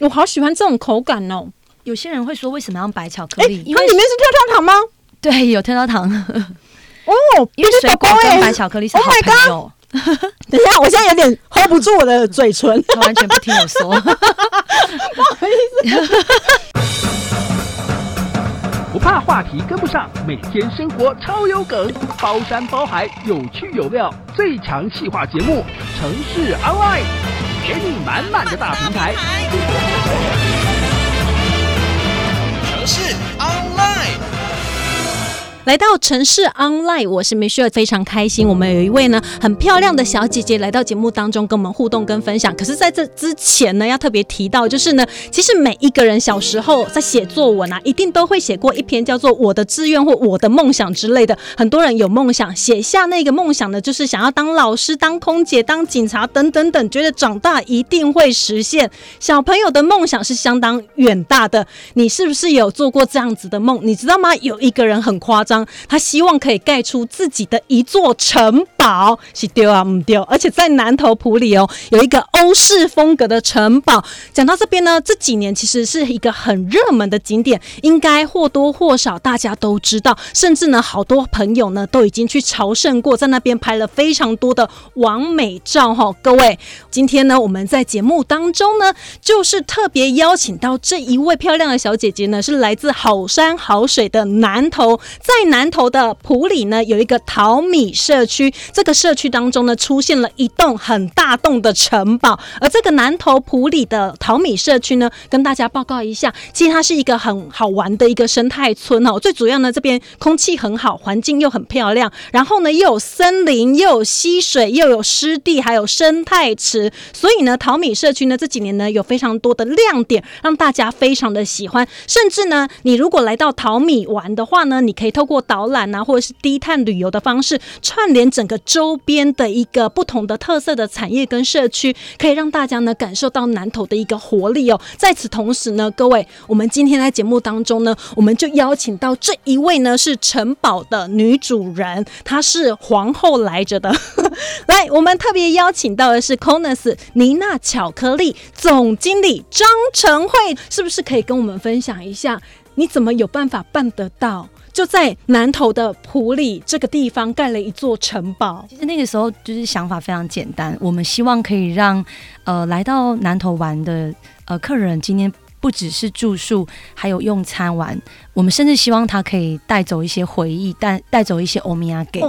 我好喜欢这种口感哦。有些人会说，为什么要白巧克力？因为它里面是跳跳糖吗？对，有跳跳糖。哦，因为水果跟白巧克力是好朋友。Oh 等一下，我现在有点 hold 不住我的嘴唇，他完全不听我说，不好意思。怕话题跟不上，每天生活超有梗，包山包海，有趣有料，最强企划节目，城市 online，给你满满的大平台。来到城市 online，我是 Michelle，非常开心。我们有一位呢很漂亮的小姐姐来到节目当中跟我们互动跟分享。可是在这之前呢，要特别提到，就是呢，其实每一个人小时候在写作文啊，一定都会写过一篇叫做“我的志愿”或“我的梦想”之类的。很多人有梦想，写下那个梦想呢，就是想要当老师、当空姐、当警察等等等，觉得长大一定会实现。小朋友的梦想是相当远大的，你是不是有做过这样子的梦？你知道吗？有一个人很夸张。他希望可以盖出自己的一座城堡，是丢啊唔丢，而且在南头埔里哦，有一个欧式风格的城堡。讲到这边呢，这几年其实是一个很热门的景点，应该或多或少大家都知道，甚至呢，好多朋友呢都已经去朝圣过，在那边拍了非常多的完美照哈。各位，今天呢，我们在节目当中呢，就是特别邀请到这一位漂亮的小姐姐呢，是来自好山好水的南头，在南投的埔里呢，有一个淘米社区。这个社区当中呢，出现了一栋很大栋的城堡。而这个南投埔里的淘米社区呢，跟大家报告一下，其实它是一个很好玩的一个生态村哦。最主要呢，这边空气很好，环境又很漂亮。然后呢，又有森林，又有溪水，又有湿地，还有生态池。所以呢，淘米社区呢，这几年呢，有非常多的亮点，让大家非常的喜欢。甚至呢，你如果来到淘米玩的话呢，你可以透过导览啊，或者是低碳旅游的方式，串联整个周边的一个不同的特色的产业跟社区，可以让大家呢感受到南投的一个活力哦。在此同时呢，各位，我们今天在节目当中呢，我们就邀请到这一位呢是城堡的女主人，她是皇后来着的。来，我们特别邀请到的是 Conus 妮娜巧克力总经理张成慧，是不是可以跟我们分享一下，你怎么有办法办得到？就在南头的普里这个地方盖了一座城堡。其实那个时候就是想法非常简单，我们希望可以让呃来到南头玩的呃客人今天。不只是住宿，还有用餐玩。我们甚至希望他可以带走一些回忆，带带走一些欧米亚给。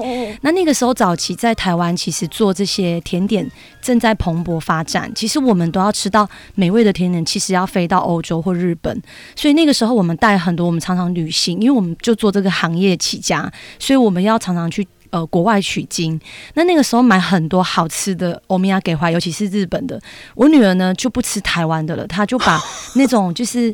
那那个时候早期在台湾，其实做这些甜点正在蓬勃发展。其实我们都要吃到美味的甜点，其实要飞到欧洲或日本。所以那个时候我们带很多，我们常常旅行，因为我们就做这个行业起家，所以我们要常常去。呃，国外取经，那那个时候买很多好吃的欧米亚给回，尤其是日本的。我女儿呢就不吃台湾的了，她就把 那种就是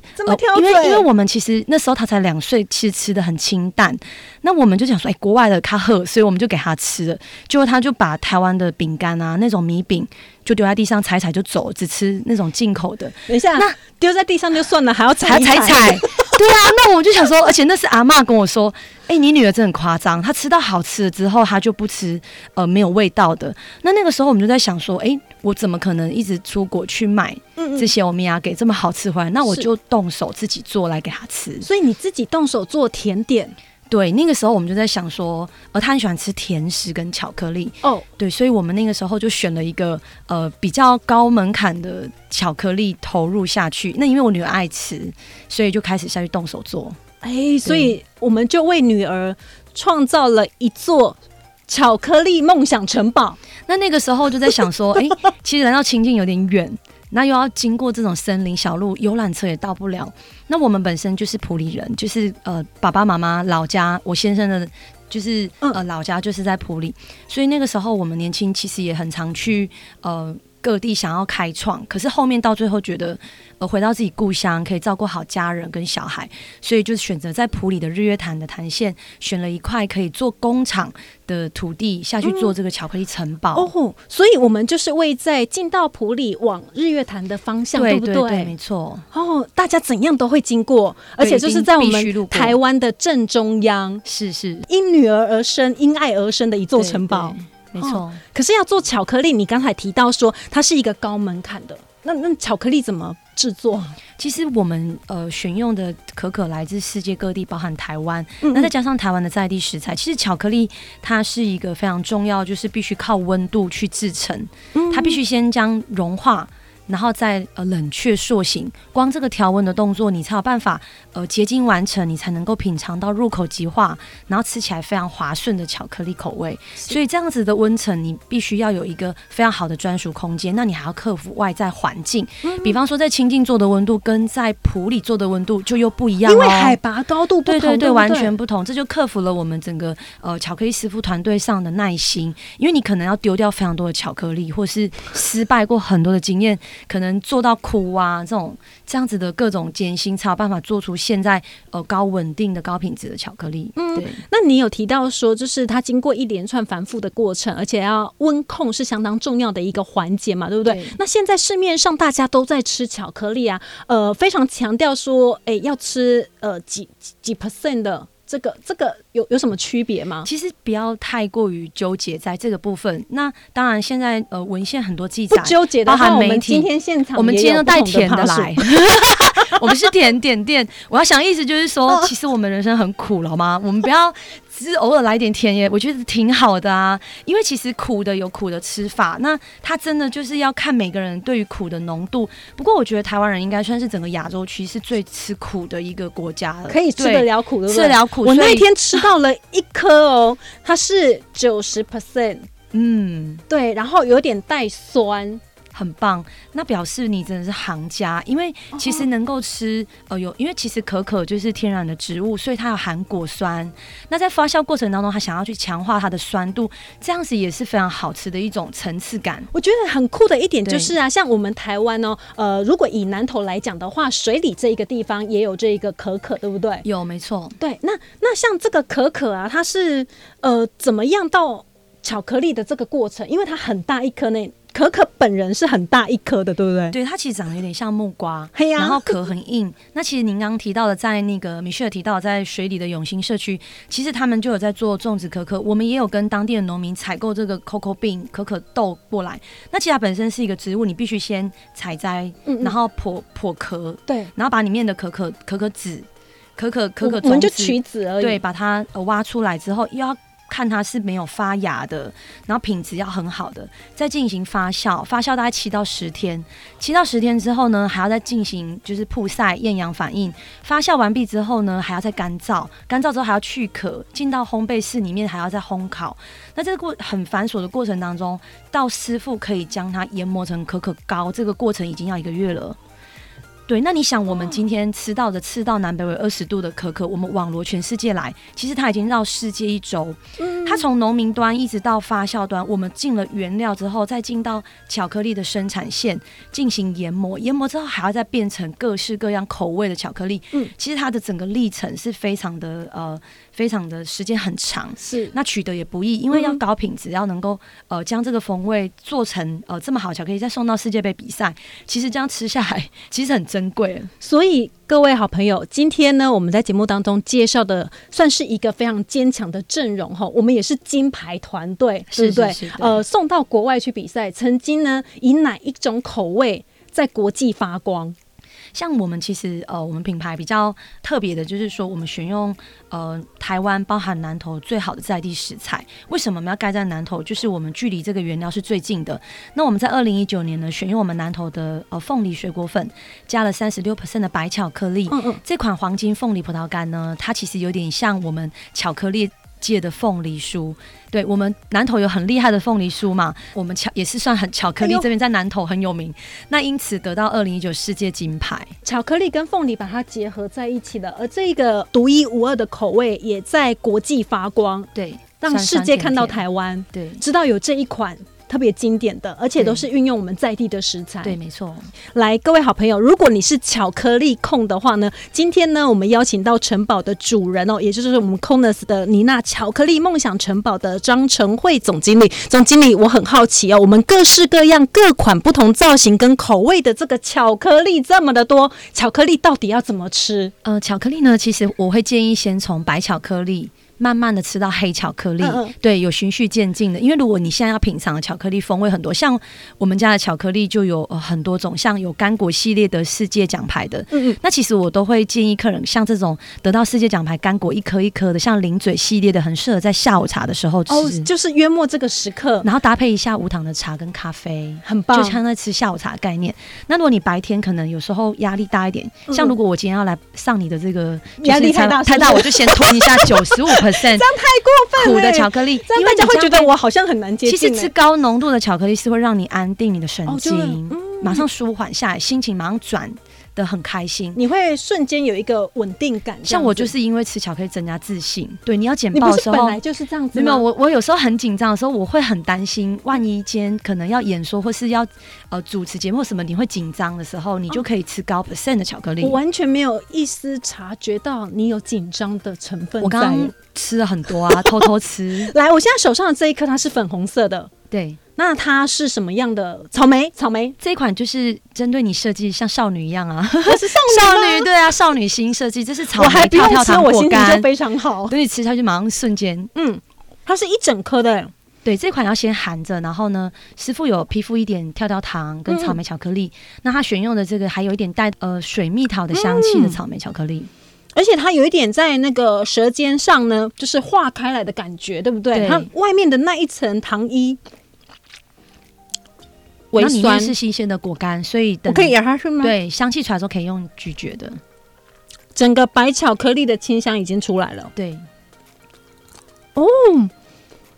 因为因为我们其实那时候她才两岁，其实吃的很清淡。那我们就想说，哎、欸，国外的她喝，所以我们就给她吃了。结果她就把台湾的饼干啊，那种米饼就丢在地上踩踩就走，只吃那种进口的。等一下，那丢在地上就算了，还要踩踩踩。对啊，那我就想说，而且那是阿嬷跟我说，哎、欸，你女儿真的很夸张，她吃到好吃的之后，她就不吃呃没有味道的。那那个时候我们就在想说，哎、欸，我怎么可能一直出国去买这些欧米亚给这么好吃回来？那我就动手自己做来给她吃。所以你自己动手做甜点。对，那个时候我们就在想说，呃，他很喜欢吃甜食跟巧克力哦，oh. 对，所以我们那个时候就选了一个呃比较高门槛的巧克力投入下去。那因为我女儿爱吃，所以就开始下去动手做。哎，所以我们就为女儿创造了一座巧克力梦想城堡。那那个时候就在想说，哎，其实来到清境有点远。那又要经过这种森林小路，游览车也到不了。那我们本身就是普里人，就是呃爸爸妈妈老家，我先生的，就是呃老家就是在普里，所以那个时候我们年轻其实也很常去呃。各地想要开创，可是后面到最后觉得，呃，回到自己故乡可以照顾好家人跟小孩，所以就选择在普里的日月潭的潭县，选了一块可以做工厂的土地下去做这个巧克力城堡。嗯、哦，所以我们就是为在进到普里往日月潭的方向，对，对不对？对，没错。哦，大家怎样都会经过，而且就是在我们台湾的正中央，是是，因女儿而生，因爱而生的一座城堡。没错、哦，可是要做巧克力，你刚才提到说它是一个高门槛的，那那巧克力怎么制作？其实我们呃选用的可可来自世界各地，包含台湾，嗯嗯那再加上台湾的在地食材，其实巧克力它是一个非常重要，就是必须靠温度去制成，它必须先将融化。然后再呃冷却塑形，光这个调温的动作，你才有办法呃结晶完成，你才能够品尝到入口即化，然后吃起来非常滑顺的巧克力口味。所以这样子的温层，你必须要有一个非常好的专属空间。那你还要克服外在环境，嗯、比方说在清境做的温度跟在普里做的温度就又不一样、哦，因为海拔高度不同，对对对，对对完全不同。这就克服了我们整个呃巧克力师傅团队上的耐心，因为你可能要丢掉非常多的巧克力，或是失败过很多的经验。可能做到苦啊，这种这样子的各种艰辛，才有办法做出现在呃高稳定的高品质的巧克力。嗯，对。那你有提到说，就是它经过一连串繁复的过程，而且要温控是相当重要的一个环节嘛，对不对？对。那现在市面上大家都在吃巧克力啊，呃，非常强调说，哎、欸，要吃呃几几 percent 的。这个这个有有什么区别吗？其实不要太过于纠结在这个部分。那当然，现在呃文献很多记载，不纠结的话，包含媒体，我们今天现场，我们今天都带甜的来。我们是甜点店，我要想意思就是说，其实我们人生很苦了，好吗？我们不要只是偶尔来点甜耶，我觉得挺好的啊。因为其实苦的有苦的吃法，那它真的就是要看每个人对于苦的浓度。不过我觉得台湾人应该算是整个亚洲区是最吃苦的一个国家了，可以吃得了苦的，吃得了苦。我那天吃到了一颗哦，它是九十 percent，嗯，对，然后有点带酸。很棒，那表示你真的是行家，因为其实能够吃呃有，因为其实可可就是天然的植物，所以它有含果酸。那在发酵过程当中，它想要去强化它的酸度，这样子也是非常好吃的一种层次感。我觉得很酷的一点就是啊，像我们台湾哦，呃，如果以南投来讲的话，水里这一个地方也有这一个可可，对不对？有，没错。对，那那像这个可可啊，它是呃怎么样到巧克力的这个过程？因为它很大一颗呢。可可本人是很大一颗的，对不对？对，它其实长得有点像木瓜，然后壳很硬。那其实您刚刚提到的，在那个米歇尔提到，在水里的永兴社区，其实他们就有在做种植可可。我们也有跟当地的农民采购这个 bean 可可豆过来。那其实它本身是一个植物，你必须先采摘，然后破破壳，对，然后把里面的可可可可籽、可可可可种子，我们就取籽而已。对，把它挖出来之后，又要。看它是没有发芽的，然后品质要很好的，再进行发酵，发酵大概七到十天，七到十天之后呢，还要再进行就是曝晒、厌氧反应。发酵完毕之后呢，还要再干燥，干燥之后还要去壳，进到烘焙室里面还要再烘烤。那这个过很繁琐的过程当中，到师傅可以将它研磨成可可膏，这个过程已经要一个月了。对，那你想，我们今天吃到的赤道南北纬二十度的可可，我们网罗全世界来，其实它已经绕世界一周。嗯它从农民端一直到发酵端，我们进了原料之后，再进到巧克力的生产线进行研磨，研磨之后还要再变成各式各样口味的巧克力。嗯，其实它的整个历程是非常的呃。非常的时间很长，是那取得也不易，因为要高品质，要能够呃将这个风味做成呃这么好巧克力，再送到世界杯比赛，其实这样吃下来其实很珍贵。所以各位好朋友，今天呢我们在节目当中介绍的算是一个非常坚强的阵容哈，我们也是金牌团队，对不对？是是是对呃，送到国外去比赛，曾经呢以哪一种口味在国际发光？像我们其实呃，我们品牌比较特别的，就是说我们选用呃台湾包含南投最好的在地食材。为什么我们要盖在南投？就是我们距离这个原料是最近的。那我们在二零一九年呢，选用我们南投的呃凤梨水果粉，加了三十六 percent 的白巧克力。嗯嗯。这款黄金凤梨葡萄干呢，它其实有点像我们巧克力界的凤梨酥。对，我们南投有很厉害的凤梨酥嘛，我们巧也是算很巧克力这边在南投很有名，那因此得到二零一九世界金牌。巧克力跟凤梨把它结合在一起的，而这个独一无二的口味也在国际发光，对，让世界看到台湾，对，知道有这一款。特别经典的，而且都是运用我们在地的食材。对，没错。来，各位好朋友，如果你是巧克力控的话呢，今天呢，我们邀请到城堡的主人哦，也就是我们 Konners 的妮娜巧克力梦想城堡的张成慧总经理。总经理，我很好奇哦，我们各式各样、各款不同造型跟口味的这个巧克力这么的多，巧克力到底要怎么吃？呃，巧克力呢，其实我会建议先从白巧克力。慢慢的吃到黑巧克力，嗯嗯。对，有循序渐进的。因为如果你现在要品尝的巧克力风味很多，像我们家的巧克力就有、呃、很多种，像有干果系列的世界奖牌的，嗯嗯，那其实我都会建议客人，像这种得到世界奖牌干果一颗一颗的，像零嘴系列的，很适合在下午茶的时候吃，哦，就是约莫这个时刻，然后搭配一下无糖的茶跟咖啡，很棒，就像在吃下午茶的概念。那如果你白天可能有时候压力大一点，嗯、像如果我今天要来上你的这个压力太大太大，我就先吞一下 九十五 percent，这样太过分了，苦的巧克力，这样大家会觉得我好像很难接近。其实吃高浓度的巧克力是会让你安定你的神经，哦嗯、马上舒缓下来，心情马上转得很开心，你会瞬间有一个稳定感。像我就是因为吃巧克力增加自信。对，你要简报的时候，本来就是这样子。没有，我我有时候很紧张的时候，我会很担心，万一间可能要演说或是要呃主持节目什么，你会紧张的时候，你就可以吃高 percent 的巧克力。我完全没有一丝察觉到你有紧张的成分。我刚刚吃了很多啊，偷偷吃。来，我现在手上的这一颗它是粉红色的，对。那它是什么样的草莓？草莓这一款就是针对你设计，像少女一样啊，是少女，少女对啊，少女心设计，这是草莓我还不用跳跳糖我心情就非常好。等你吃下去，马上瞬间，嗯，它是一整颗的。对，这款要先含着，然后呢，师傅有批附一点跳跳糖跟草莓巧克力。嗯、那他选用的这个还有一点带呃水蜜桃的香气的草莓巧克力，嗯、而且它有一点在那个舌尖上呢，就是化开来的感觉，对不对？对它外面的那一层糖衣。那里面是新鲜的果干，所以可以咬下去吗？对，香气出来之后可以用咀嚼的。整个白巧克力的清香已经出来了。对，哦，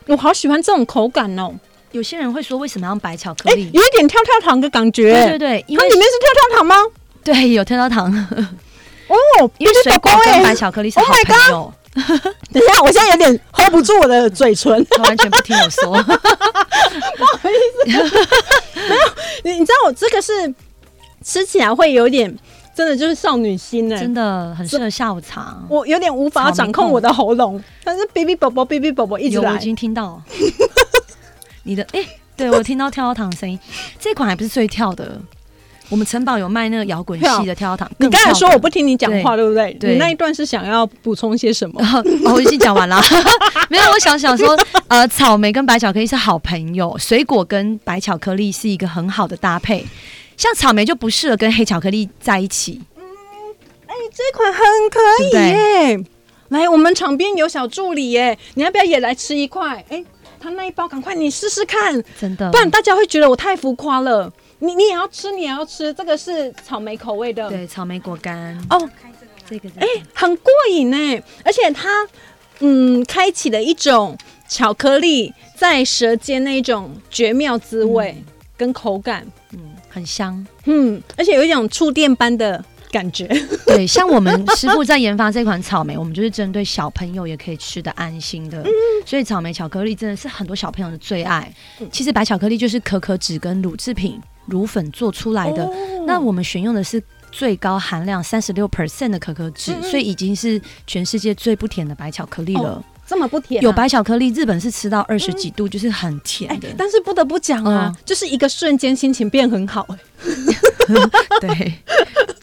我好喜欢这种口感哦。有些人会说，为什么要白巧克力？欸，有一点跳跳糖的感觉。对对对，因为它里面是跳跳糖吗？对，有跳跳糖。哦，因为水果跟白巧克力是好朋友。等一下，我现在有点 hold 不住我的嘴唇，他完全不听我说，不好意思，没有，你你知道我这个是吃起来会有点，真的就是少女心哎，真的很适合下午茶。我有点无法掌控我的喉咙，但是哔哔宝宝哔哔宝宝一直来，我已经听到。你的哎、欸，对我听到跳跳糖的声音，这款还不是最跳的。我们城堡有卖那个摇滚系的跳跳糖。你刚才说我不听你讲话，对不对？对。你那一段是想要补充些什么？哦，我已经讲完了。没有，我想想说，呃，草莓跟白巧克力是好朋友，水果跟白巧克力是一个很好的搭配。像草莓就不适合跟黑巧克力在一起。嗯，哎，这款很可以耶。来，我们场边有小助理耶，你要不要也来吃一块？哎，他那一包，赶快你试试看，真的，不然大家会觉得我太浮夸了。你你也要吃，你也要吃，这个是草莓口味的，对，草莓果干。哦，这个哎、欸，很过瘾呢，而且它嗯，开启了一种巧克力在舌尖那一种绝妙滋味跟口感，嗯，很香，嗯，而且有一种触电般的感觉，对，像我们师傅在研发这款草莓，我们就是针对小朋友也可以吃的安心的，嗯、所以草莓巧克力真的是很多小朋友的最爱。其实白巧克力就是可可脂跟乳制品。乳粉做出来的，哦、那我们选用的是最高含量三十六 percent 的可可脂，嗯嗯，所以已经是全世界最不甜的白巧克力了。哦、这么不甜、啊？有白巧克力，日本是吃到二十几度，嗯、就是很甜的、欸。但是不得不讲啊，嗯、就是一个瞬间心情变很好、欸。对。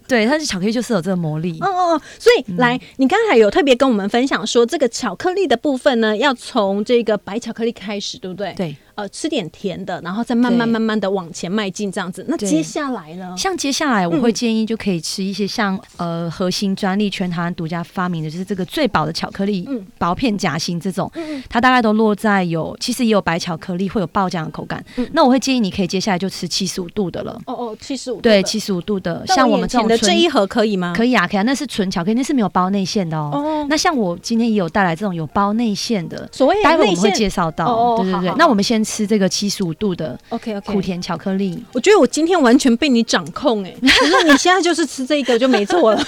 对，它是巧克力，就是有这个魔力。哦哦，所以、嗯、来，你刚才有特别跟我们分享说，这个巧克力的部分呢，要从这个白巧克力开始，对不对？对。呃，吃点甜的，然后再慢慢慢慢的往前迈进，这样子。那接下来呢？像接下来，我会建议就可以吃一些像、嗯、呃核心专利全台湾独家发明的，就是这个最薄的巧克力，嗯、薄片夹心这种，嗯、它大概都落在有，其实也有白巧克力会有爆浆的口感。嗯、那我会建议你可以接下来就吃七十五度的了。哦哦，七十五。对，七十五度的，像我们这种的这一盒可以吗？可以啊，可以啊，那是纯巧克力，那是没有包内馅的哦。哦。那像我今天也有带来这种有包内馅的，所谓待会我们会介绍到。哦，对对对。那我们先吃这个七十五度的，OK OK，苦甜巧克力。我觉得我今天完全被你掌控哎，那你现在就是吃这个就没错了。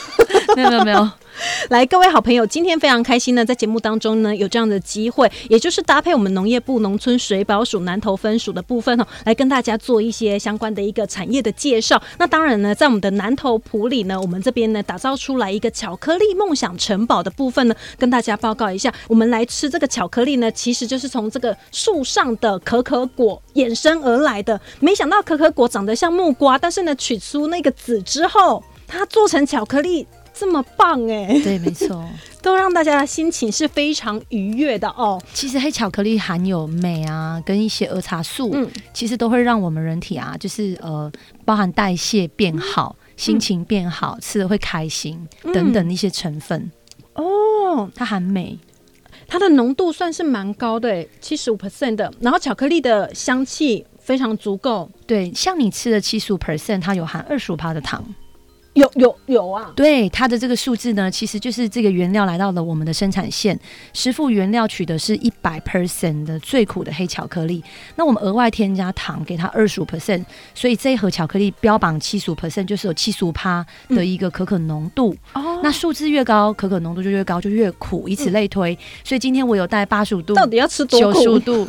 没有没有没有。来，各位好朋友，今天非常开心呢，在节目当中呢有这样的机会，也就是搭配我们农业部农村水保署南投分署的部分哦，来跟大家做一些相关的一个产业的介绍。那当然呢，在我们的南投埔里呢，我们这边呢打造出来一个巧克力梦想城堡的部分呢，跟大家报告一下，我们来吃这个巧克力呢，其实就是从这个树上的可可果衍生而来的。没想到可可果长得像木瓜，但是呢，取出那个籽之后，它做成巧克力。这么棒哎！对，没错，都让大家的心情是非常愉悦的哦。其实黑巧克力含有镁啊，跟一些儿茶素，嗯，其实都会让我们人体啊，就是呃，包含代谢变好、嗯、心情变好、吃的会开心、嗯、等等一些成分。哦，它含镁，它的浓度算是蛮高的，七十五 percent 的。然后巧克力的香气非常足够。对，像你吃的七十五 percent，它有含二十五帕的糖。有有有啊！对，它的这个数字呢，其实就是这个原料来到了我们的生产线，师傅原料取的是一百 percent 的最苦的黑巧克力，那我们额外添加糖给它二十五 percent，所以这一盒巧克力标榜七十五 percent 就是有七十五趴的一个可可浓度。哦、嗯，那数字越高，可可浓度就越高，就越苦，以此类推。嗯、所以今天我有带八十五度，到底要吃多苦？九十五度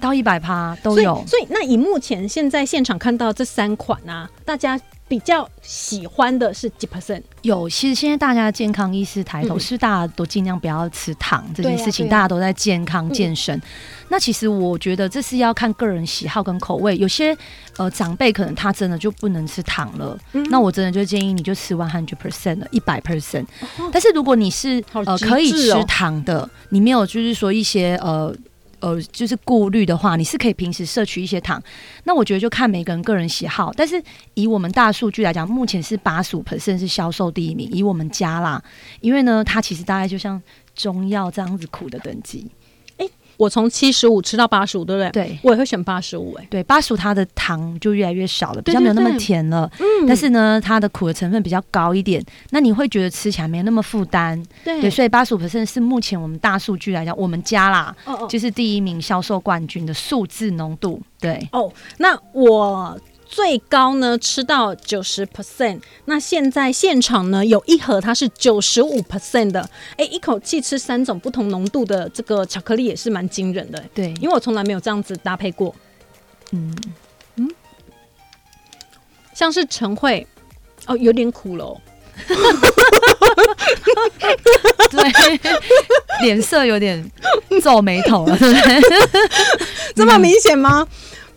到一百趴都有所。所以那以目前现在现场看到这三款啊，大家。比较喜欢的是几 percent？有，其实现在大家健康意识抬头，嗯、是大家都尽量不要吃糖这件事情，啊啊、大家都在健康健身。嗯、那其实我觉得这是要看个人喜好跟口味，有些呃长辈可能他真的就不能吃糖了，嗯、那我真的就建议你就吃 one hundred percent 的一百 percent。哦、但是如果你是、哦、呃可以吃糖的，你没有就是说一些呃。呃，就是顾虑的话，你是可以平时摄取一些糖。那我觉得就看每个人个人喜好。但是以我们大数据来讲，目前是八十五 percent 是销售第一名。以我们家啦，因为呢，它其实大概就像中药这样子苦的等级。我从七十五吃到八十五，对不对？对，我也会选八十五。哎，对，八十五它的糖就越来越少了，比较没有那么甜了。嗯，但是呢，它的苦的成分比较高一点，那你会觉得吃起来没有那么负担。对，对，所以八十五 percent 是目前我们大数据来讲，我们家啦，哦哦就是第一名销售冠军的数字浓度。对，哦，那我。最高呢，吃到九十 percent。那现在现场呢，有一盒它是九十五 percent 的。哎、欸，一口气吃三种不同浓度的这个巧克力也是蛮惊人的。对，因为我从来没有这样子搭配过。嗯嗯，像是晨慧哦，有点苦了。对，脸色有点皱眉头了，对不对？这么明显吗？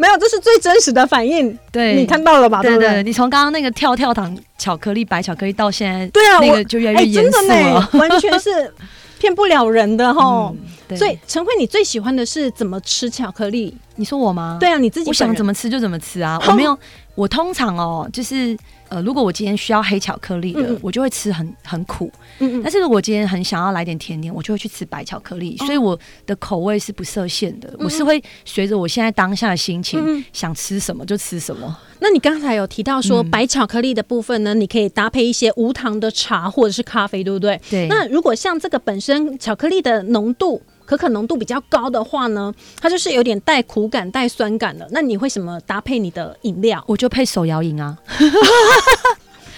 没有，这是最真实的反应。对，你看到了吧？对对，对，你从刚刚那个跳跳糖巧克力、白巧克力到现在，对啊，那个就越来越严肃了，完全是骗不了人的哈。所以陈慧，你最喜欢的是怎么吃巧克力？你说我吗？对啊，你自己我想怎么吃就怎么吃啊，我没有，我通常哦，就是。呃，如果我今天需要黑巧克力的，嗯、我就会吃很很苦。嗯嗯。但是如果今天很想要来点甜点，我就会去吃白巧克力。哦、所以我的口味是不设限的，嗯、我是会随着我现在当下的心情，嗯、想吃什么就吃什么。那你刚才有提到说白巧克力的部分呢，嗯、你可以搭配一些无糖的茶或者是咖啡，对不对？对。那如果像这个本身巧克力的浓度，可可浓度比较高的话呢，它就是有点带苦感、带酸感的。那你会什么搭配你的饮料？我就配手摇饮啊。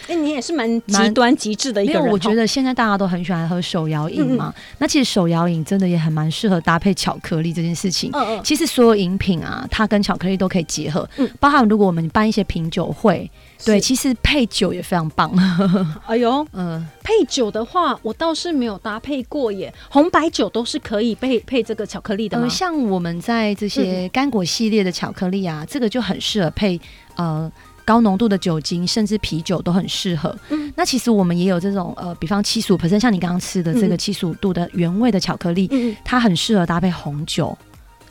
哎、欸，你也是蛮极端极致的一个人。我觉得现在大家都很喜欢喝手摇饮嘛。嗯、那其实手摇饮真的也很蛮适合搭配巧克力这件事情。嗯嗯。其实所有饮品啊，它跟巧克力都可以结合。嗯。包含如果我们办一些品酒会，是对，其实配酒也非常棒。哎呦，嗯，配酒的话，我倒是没有搭配过耶。红白酒都是可以配配这个巧克力的吗？呃、像我们在这些干果系列的巧克力啊，嗯、这个就很适合配呃。高浓度的酒精，甚至啤酒都很适合。嗯，那其实我们也有这种呃，比方七十五 percent，像你刚刚吃的这个七十五度的原味的巧克力，嗯，它很适合搭配红酒。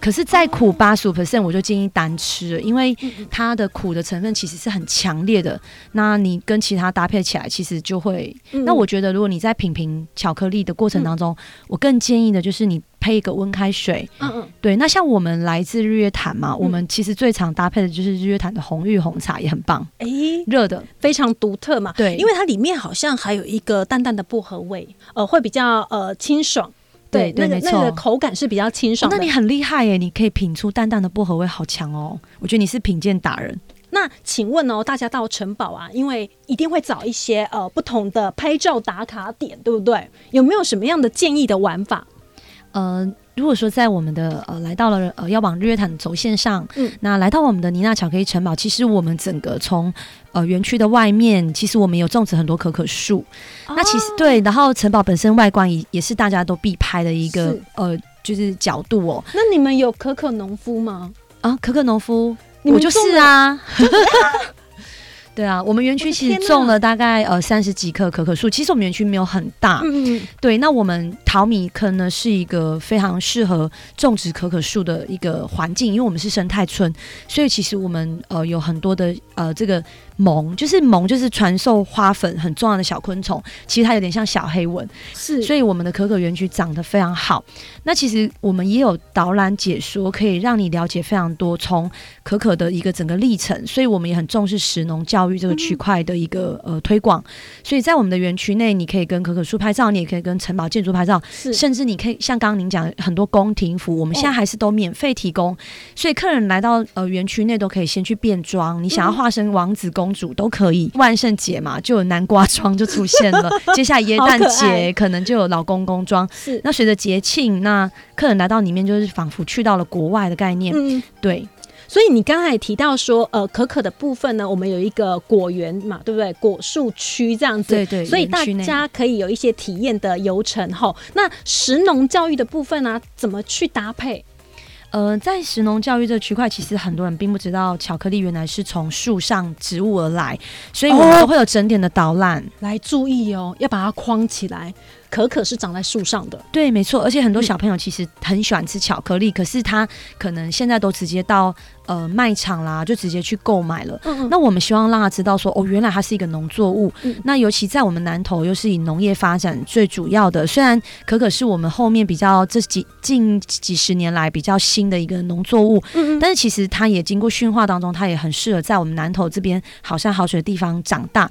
可是再苦八十五 percent，我就建议单吃，因为它的苦的成分其实是很强烈的。那你跟其他搭配起来，其实就会。那我觉得，如果你在品评巧克力的过程当中，我更建议的就是你配一个温开水。嗯嗯。对，那像我们来自日月潭嘛，我们其实最常搭配的就是日月潭的红玉红茶，也很棒。哎，热的非常独特嘛。对，因为它里面好像还有一个淡淡的薄荷味，呃，会比较呃清爽。对，对，没错，那个口感是比较清爽那你很厉害耶，你可以品出淡淡的薄荷味，好强哦！我觉得你是品鉴达人。那请问哦，大家到城堡啊，因为一定会找一些呃不同的拍照打卡点，对不对？有没有什么样的建议的玩法？呃。如果说在我们的呃来到了呃要往日月潭轴线上，嗯，那来到我们的妮娜巧克力城堡，其实我们整个从呃园区的外面，其实我们有种植很多可可树。哦、那其实对，然后城堡本身外观也也是大家都必拍的一个呃就是角度哦。那你们有可可农夫吗？啊，可可农夫，我就是啊。对啊，我们园区其实种了大概呃三十几棵可可树。其实我们园区没有很大，嗯，对。那我们淘米坑呢是一个非常适合种植可可树的一个环境，因为我们是生态村，所以其实我们呃有很多的呃这个。萌就是萌，就是传授花粉很重要的小昆虫。其实它有点像小黑蚊，是。所以我们的可可园区长得非常好。那其实我们也有导览解说，可以让你了解非常多从可可的一个整个历程。所以我们也很重视食农教育这个区块的一个、嗯、呃推广。所以在我们的园区内，你可以跟可可树拍照，你也可以跟城堡建筑拍照，是。甚至你可以像刚刚您讲很多宫廷服，我们现在还是都免费提供。哦、所以客人来到呃园区内都可以先去变装，你想要化身王子公主。公主都可以，万圣节嘛，就有南瓜装就出现了。接下来耶诞节可能就有老公公装。是，那随着节庆，那客人来到里面，就是仿佛去到了国外的概念。嗯，对。所以你刚才也提到说，呃，可可的部分呢，我们有一个果园嘛，对不对？果树区这样子。对对。所以大家可以有一些体验的游程哈。那食农教育的部分呢，怎么去搭配？呃，在食农教育这个区块，其实很多人并不知道巧克力原来是从树上植物而来，所以我们都会有整点的导览、哦、来注意哦，要把它框起来。可可是长在树上的，对，没错。而且很多小朋友其实很喜欢吃巧克力，嗯、可是他可能现在都直接到呃卖场啦，就直接去购买了。嗯嗯。那我们希望让他知道说，哦，原来它是一个农作物。嗯。那尤其在我们南投，又是以农业发展最主要的。虽然可可是我们后面比较这几近几十年来比较新的一个农作物，嗯嗯。但是其实它也经过驯化当中，它也很适合在我们南投这边好山好水的地方长大。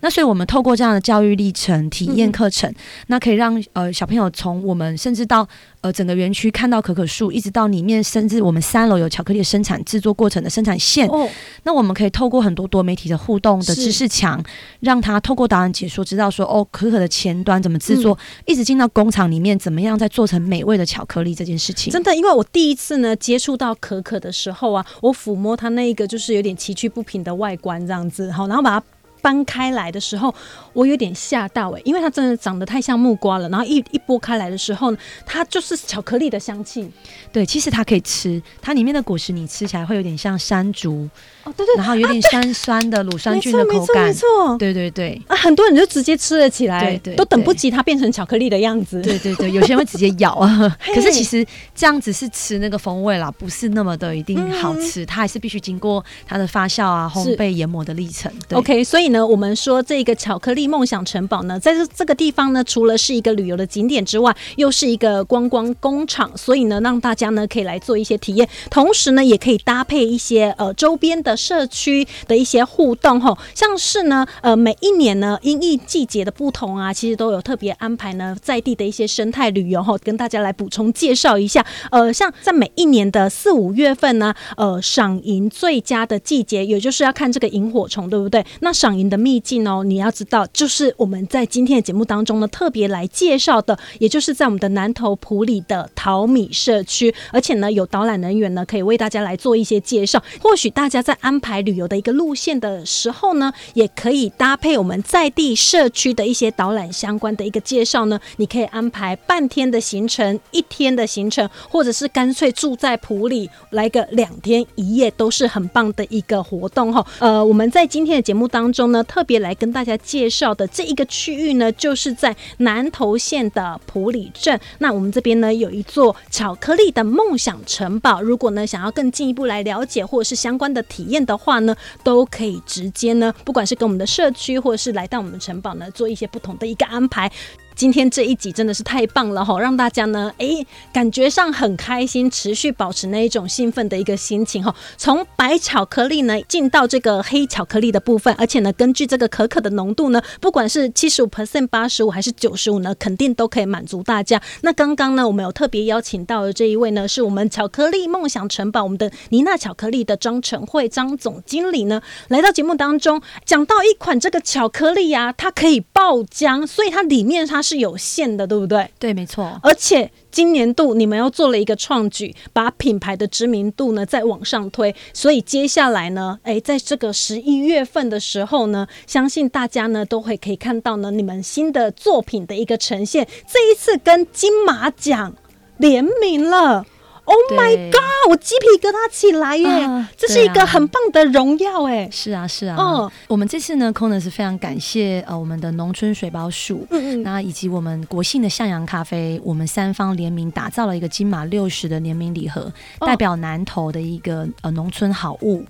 那所以我们透过这样的教育历程、体验课程，嗯、那可以让呃小朋友从我们甚至到呃整个园区看到可可树，一直到里面，甚至我们三楼有巧克力生产制作过程的生产线。哦，那我们可以透过很多多媒体的互动的知识墙，让他透过导览解说，知道说哦可可的前端怎么制作，嗯、一直进到工厂里面怎么样再做成美味的巧克力这件事情。真的，因为我第一次呢接触到可可的时候啊，我抚摸它那一个就是有点崎岖不平的外观这样子，好，然后把它。搬开来的时候，我有点吓到哎、因为它真的长得太像木瓜了。然后一一剥开来的时候呢，它就是巧克力的香气。对，其实它可以吃，它里面的果实你吃起来会有点像山竹。哦，对对，然后有点酸酸的乳酸菌的口感，没错，没错，对对对，啊，很多人就直接吃了起来，对对，都等不及它变成巧克力的样子，对对对，有些人会直接咬啊，可是其实这样子是吃那个风味啦，不是那么的一定好吃，它还是必须经过它的发酵啊、烘焙、研磨的历程。OK，所以呢，我们说这个巧克力梦想城堡呢，在这这个地方呢，除了是一个旅游的景点之外，又是一个观光工厂，所以呢，让大家呢可以来做一些体验，同时呢，也可以搭配一些呃周边的。社区的一些互动吼，像是呢，呃，每一年呢，因应季节的不同啊，其实都有特别安排呢，在地的一些生态旅游吼，跟大家来补充介绍一下。呃，像在每一年的四五月份呢，呃，赏萤最佳的季节，也就是要看这个萤火虫，对不对？那赏萤的秘境哦，你要知道，就是我们在今天的节目当中呢，特别来介绍的，也就是在我们的南投埔里的淘米社区，而且呢，有导览人员呢，可以为大家来做一些介绍。或许大家在安排旅游的一个路线的时候呢，也可以搭配我们在地社区的一些导览相关的一个介绍呢。你可以安排半天的行程、一天的行程，或者是干脆住在普里来个两天一夜，都是很棒的一个活动哈。呃，我们在今天的节目当中呢，特别来跟大家介绍的这一个区域呢，就是在南投县的埔里镇。那我们这边呢，有一座巧克力的梦想城堡。如果呢，想要更进一步来了解或者是相关的体验的话呢，都可以直接呢，不管是跟我们的社区，或者是来到我们城堡呢，做一些不同的一个安排。今天这一集真的是太棒了哈，让大家呢，哎、感觉上很开心，持续保持那一种兴奋的一个心情哈。从白巧克力呢，进到这个黑巧克力的部分，而且呢，根据这个可可的浓度呢，不管是七十五 percent、八十五还是九十五呢，肯定都可以满足大家。那刚刚呢，我们有特别邀请到的这一位呢，是我们巧克力梦想城堡我们的妮娜巧克力的张晨慧张总经理呢，来到节目当中，讲到一款这个巧克力呀、啊，它可以爆浆，所以它里面它是。是有限的，对不对？对，没错。而且今年度你们又做了一个创举，把品牌的知名度呢再往上推。所以接下来呢，诶，在这个十一月份的时候呢，相信大家呢都会可以看到呢你们新的作品的一个呈现。这一次跟金马奖联名了。Oh my god！我鸡皮疙瘩起来耶，啊、这是一个很棒的荣耀哎。是啊，是啊。嗯，我们这次呢，Kona 是非常感谢呃我们的农村水包树，嗯嗯，那以及我们国信的向阳咖啡，我们三方联名打造了一个金马六十的联名礼盒，哦、代表南投的一个呃农村好物。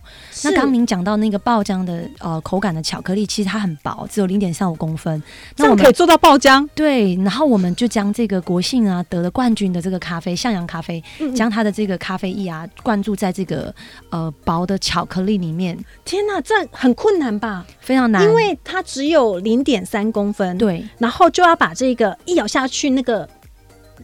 那刚您讲到那个爆浆的呃口感的巧克力，其实它很薄，只有零点三五公分，那我们可以做到爆浆。对，然后我们就将这个国信啊得了冠军的这个咖啡向阳咖啡，将、嗯它的这个咖啡液啊，灌注在这个呃薄的巧克力里面。天哪，这很困难吧？非常难，因为它只有零点三公分。对，然后就要把这个一咬下去，那个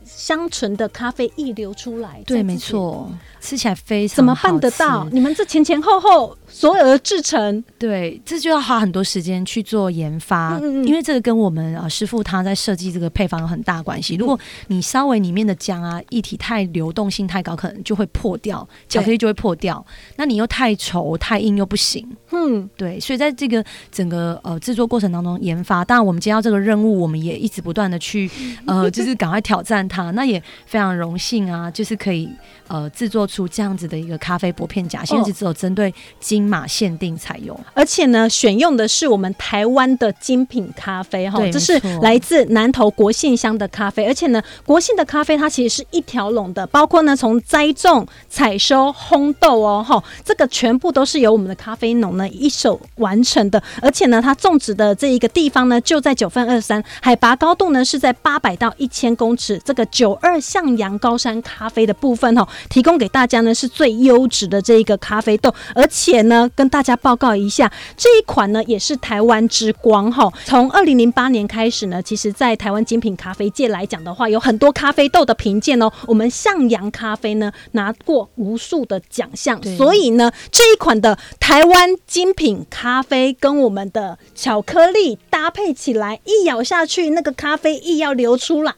香醇的咖啡溢流出来。对，没错。吃起来非常怎么办得到？你们这前前后后所有的制成，对，这就要花很多时间去做研发，嗯嗯，因为这个跟我们啊师傅他在设计这个配方有很大关系。如果你稍微里面的浆啊液体太流动性太高，可能就会破掉，巧克力就会破掉。那你又太稠太硬又不行，嗯，对。所以在这个整个呃制作过程当中研发，当然我们接到这个任务，我们也一直不断的去 呃就是赶快挑战它。那也非常荣幸啊，就是可以呃制作出。这样子的一个咖啡薄片夹心，是只有针对金马限定采用，而且呢，选用的是我们台湾的精品咖啡哈，这是来自南投国信乡的咖啡，而且呢，国信的咖啡它其实是一条龙的，包括呢从栽种、采收、烘豆哦哈，这个全部都是由我们的咖啡农呢一手完成的，而且呢，它种植的这一个地方呢就在九份二三，海拔高度呢是在八百到一千公尺，这个九二向阳高山咖啡的部分哈，提供给大。家呢是最优质的这一个咖啡豆，而且呢，跟大家报告一下，这一款呢也是台湾之光哈。从二零零八年开始呢，其实在台湾精品咖啡界来讲的话，有很多咖啡豆的评鉴哦。我们向阳咖啡呢拿过无数的奖项，所以呢这一款的台湾精品咖啡跟我们的巧克力搭配起来，一咬下去，那个咖啡液要流出来。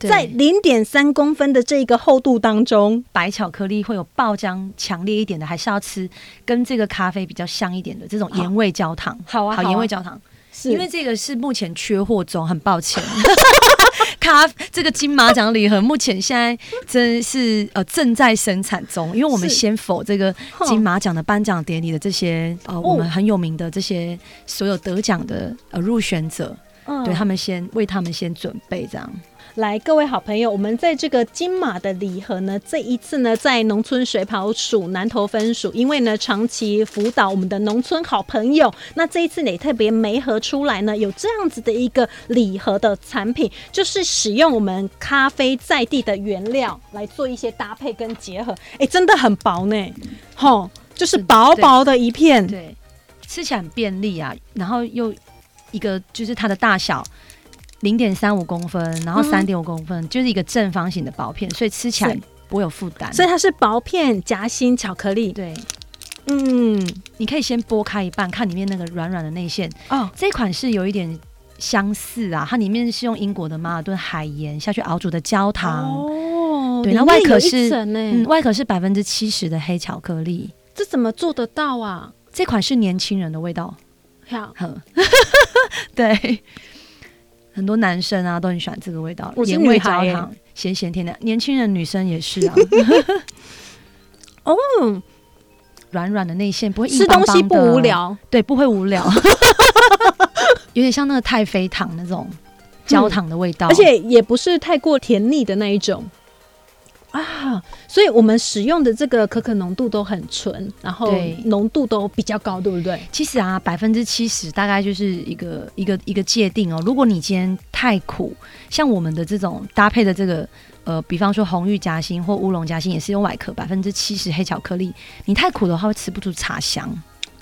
在零点三公分的这个厚度当中，白巧克力会有爆浆强烈一点的，还是要吃跟这个咖啡比较像一点的这种盐味焦糖。好啊，好盐味焦糖，是因为这个是目前缺货中，很抱歉。咖这个金马奖礼盒目前现在真是呃正在生产中，因为我们先否这个金马奖的颁奖典礼的这些呃我们很有名的这些所有得奖的呃入选者，嗯、对他们先为他们先准备这样。来，各位好朋友，我们在这个金马的礼盒呢，这一次呢，在农村水跑署南投分署，因为呢长期辅导我们的农村好朋友，那这一次呢也特别媒合出来呢，有这样子的一个礼盒的产品，就是使用我们咖啡在地的原料来做一些搭配跟结合，哎、欸，真的很薄呢，吼，就是薄薄的一片，对，对，吃起来很便利啊，然后又一个就是它的大小。零点三五公分，然后三点五公分，嗯、就是一个正方形的薄片，所以吃起来不会有负担。所以它是薄片夹心巧克力。对，嗯，你可以先剥开一半，看里面那个软软的内馅。哦，这款是有一点相似啊，它里面是用英国的马尔顿海盐下去熬煮的焦糖。哦，对，那外壳是嗯，外壳是百分之七十的黑巧克力。这怎么做得到啊？这款是年轻人的味道。好，对。很多男生啊都很喜欢这个味道，盐味焦糖，咸咸甜的。年轻人女生也是啊。哦，软软的内馅不会硬邦邦的，吃东西不无聊，对，不会无聊。有点像那个太妃糖那种焦糖的味道，而且也不是太过甜腻的那一种。啊，所以我们使用的这个可可浓度都很纯，然后浓度都比较高，对不对？其实啊，百分之七十大概就是一个一个一个界定哦。如果你今天太苦，像我们的这种搭配的这个呃，比方说红玉夹心或乌龙夹心，也是用外壳百分之七十黑巧克力。你太苦的话，会吃不出茶香。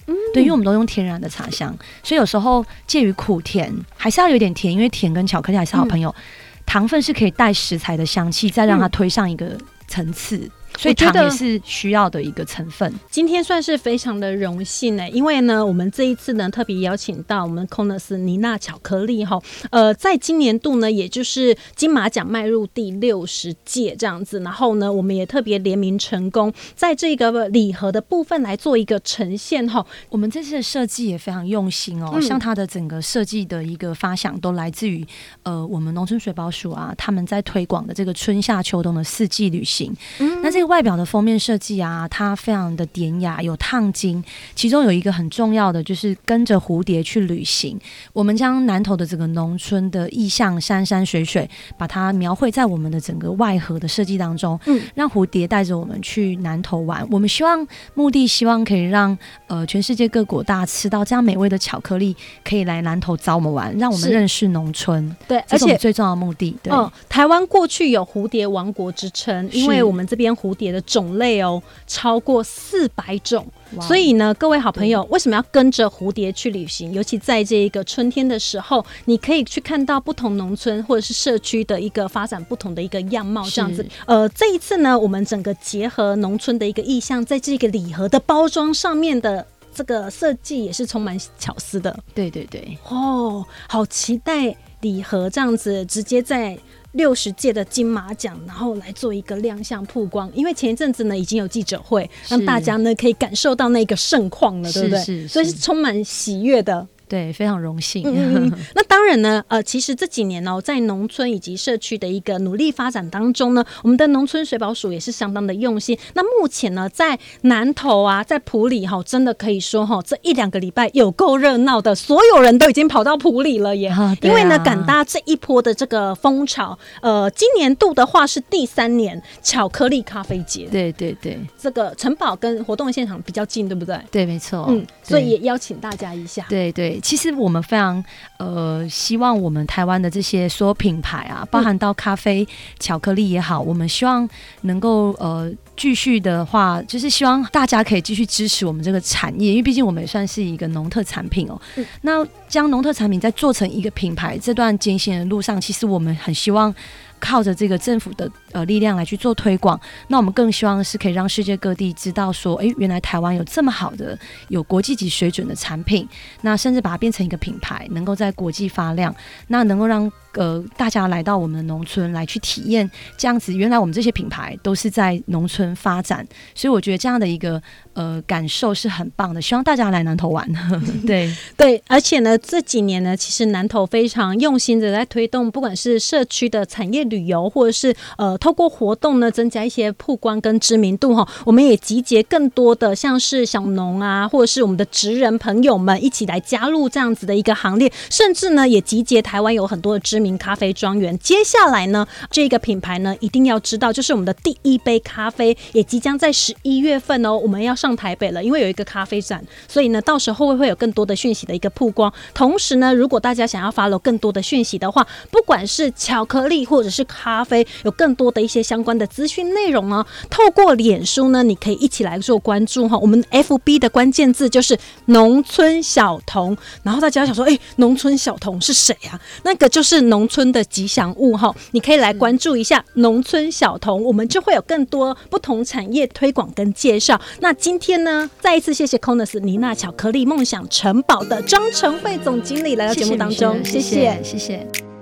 嗯，对，因为我们都用天然的茶香，所以有时候介于苦甜，还是要有点甜，因为甜跟巧克力还是好朋友。嗯糖分是可以带食材的香气，再让它推上一个层次。嗯所以糖也是需要的一个成分。今天算是非常的荣幸呢、欸，因为呢，我们这一次呢特别邀请到我们 Conus 妮娜巧克力哈，呃，在今年度呢，也就是金马奖迈入第六十届这样子，然后呢，我们也特别联名成功，在这个礼盒的部分来做一个呈现哈。我们这次的设计也非常用心哦，嗯、像它的整个设计的一个发想都来自于呃，我们农村水保署啊，他们在推广的这个春夏秋冬的四季旅行。嗯，那这个。外表的封面设计啊，它非常的典雅，有烫金。其中有一个很重要的，就是跟着蝴蝶去旅行。我们将南投的这个农村的意象，山山水水，把它描绘在我们的整个外盒的设计当中。嗯，让蝴蝶带着我们去南投玩。我们希望目的，希望可以让呃全世界各国大家吃到这样美味的巧克力，可以来南投找我们玩，让我们认识农村。对，而且最重要的目的。对，哦，台湾过去有蝴蝶王国之称，因为我们这边蝴蝶的种类哦超过四百种。所以呢，各位好朋友，为什么要跟着蝴蝶去旅行？尤其在这一个春天的时候，你可以去看到不同农村或者是社区的一个发展不同的一个样貌，这样子。呃，这一次呢，我们整个结合农村的一个意象，在这个礼盒的包装上面的这个设计也是充满巧思的。对对对，哦，好期待礼盒这样子直接在。六十届的金马奖，然后来做一个亮相曝光，因为前一阵子呢已经有记者会，让大家呢可以感受到那个盛况了，对不对？所以是充满喜悦的。对，非常荣幸。嗯，那当然呢，呃，其实这几年呢，在农村以及社区的一个努力发展当中呢，我们的农村水保署也是相当的用心。那目前呢，在南投啊，在埔里哈，真的可以说哈，这一两个礼拜有够热闹的，所有人都已经跑到埔里了耶。啊啊、因为呢，赶搭这一波的这个风潮，呃，今年度的话是第三年巧克力咖啡节。对对对，这个城堡跟活动现场比较近，对不对？对，没错。嗯，所以也邀请大家一下。对对。其实我们非常呃希望我们台湾的这些所有品牌啊，包含到咖啡、嗯、巧克力也好，我们希望能够呃继续的话，就是希望大家可以继续支持我们这个产业，因为毕竟我们也算是一个农特产品哦。嗯、那将农特产品再做成一个品牌，这段艰辛的路上，其实我们很希望。靠着这个政府的呃力量来去做推广，那我们更希望是可以让世界各地知道说，诶，原来台湾有这么好的、有国际级水准的产品，那甚至把它变成一个品牌，能够在国际发亮，那能够让。呃，大家来到我们的农村来去体验这样子，原来我们这些品牌都是在农村发展，所以我觉得这样的一个呃感受是很棒的。希望大家来南投玩。对 对，而且呢，这几年呢，其实南投非常用心的在推动，不管是社区的产业旅游，或者是呃透过活动呢，增加一些曝光跟知名度哈。我们也集结更多的像是小农啊，或者是我们的职人朋友们一起来加入这样子的一个行列，甚至呢，也集结台湾有很多的知名。咖啡庄园，接下来呢，这个品牌呢一定要知道，就是我们的第一杯咖啡也即将在十一月份哦，我们要上台北了，因为有一个咖啡展，所以呢，到时候会会有更多的讯息的一个曝光。同时呢，如果大家想要 follow 更多的讯息的话，不管是巧克力或者是咖啡，有更多的一些相关的资讯内容呢，透过脸书呢，你可以一起来做关注哈。我们 FB 的关键字就是农村小童，然后大家想说，哎，农村小童是谁啊？那个就是农。村的吉祥物哈，你可以来关注一下农村小童，我们就会有更多不同产业推广跟介绍。那今天呢，再一次谢谢 Conus 妮娜巧克力梦想城堡的张成慧总经理来到节目当中，谢谢，谢谢。谢谢